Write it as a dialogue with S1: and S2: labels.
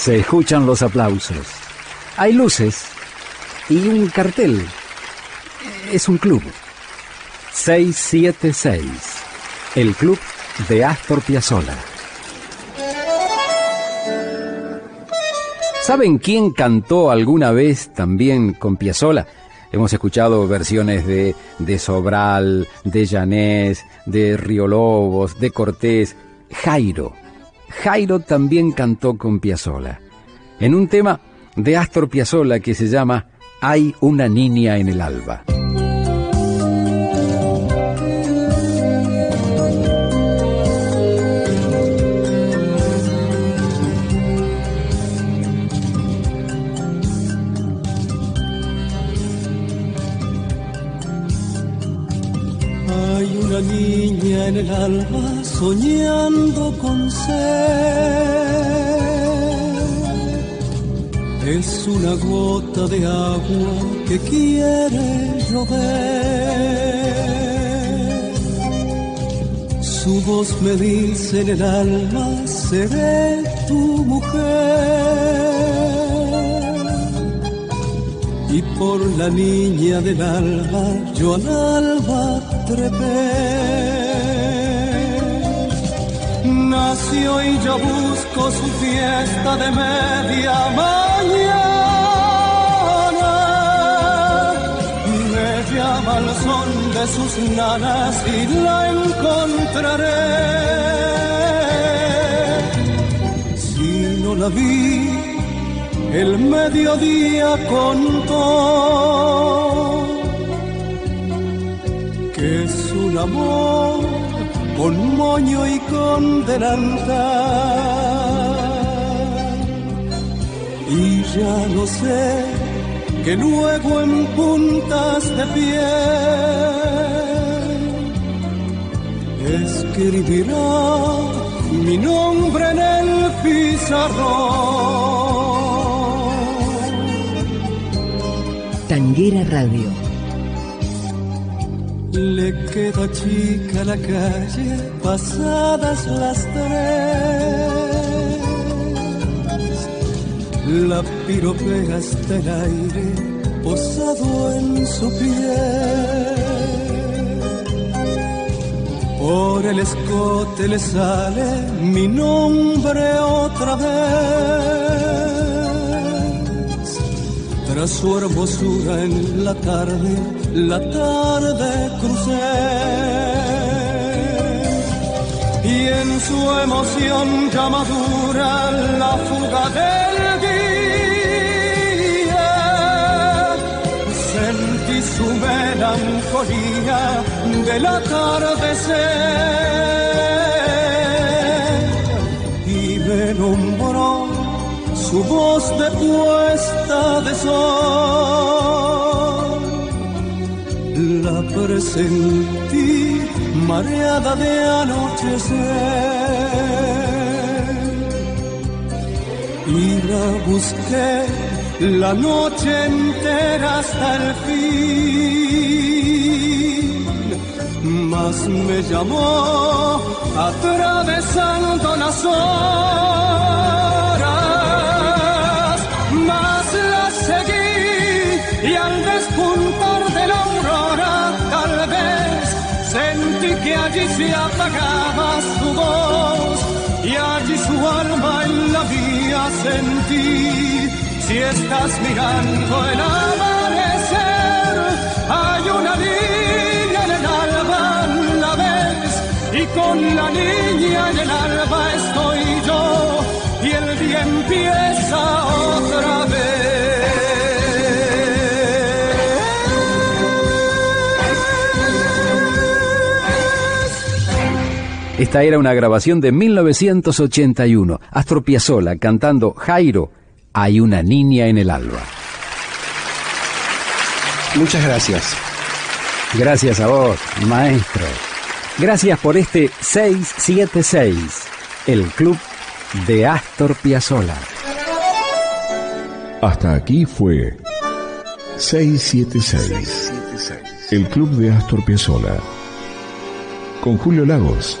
S1: Se escuchan los aplausos. Hay luces y un cartel. Es un club. 676. El club de Astor Piazzolla. ¿Saben quién cantó alguna vez también con Piazzolla? Hemos escuchado versiones de, de Sobral, de Llanés, de Río Lobos, de Cortés. Jairo. Jairo también cantó con Piazzolla. En un tema de Astor Piazzolla que se llama Hay una niña en el alba.
S2: En el alba soñando con ser. Es una gota de agua que quiere llover. Su voz me dice en el alma, seré tu mujer. Y por la niña del alba, yo al alba trepé nació y yo busco su fiesta de media mañana. Me llama al son de sus nanas y la encontraré. Si no la vi, el mediodía contó que es un amor con moño y con delantal. Y ya no sé que luego en puntas de pie escribirá mi nombre en el pizarrón.
S3: Tanguera Radio
S2: le queda chica la calle pasadas las tres. La piropea hasta el aire posado en su piel. Por el escote le sale mi nombre otra vez. Tras su hermosura en la tarde la tarde crucé y en su emoción ya madura la fuga del día sentí su melancolía del atardecer y me nombró su voz de puesta de sol la presentí mareada de anochecer. Y la busqué la noche entera hasta el fin, mas me llamó atravesando las horas, que allí se apagaba su voz y allí su alma en la vía sentí. Si estás mirando el amanecer, hay una niña en el alba, la ves, y con la niña
S1: Esta era una grabación de 1981. Astro Piazzolla cantando Jairo, hay una niña en el alba.
S4: Muchas gracias.
S1: Gracias a vos, maestro. Gracias por este 676, el club de Astor Piazzolla.
S5: Hasta aquí fue 676, el club de Astor Piazzolla. Con Julio Lagos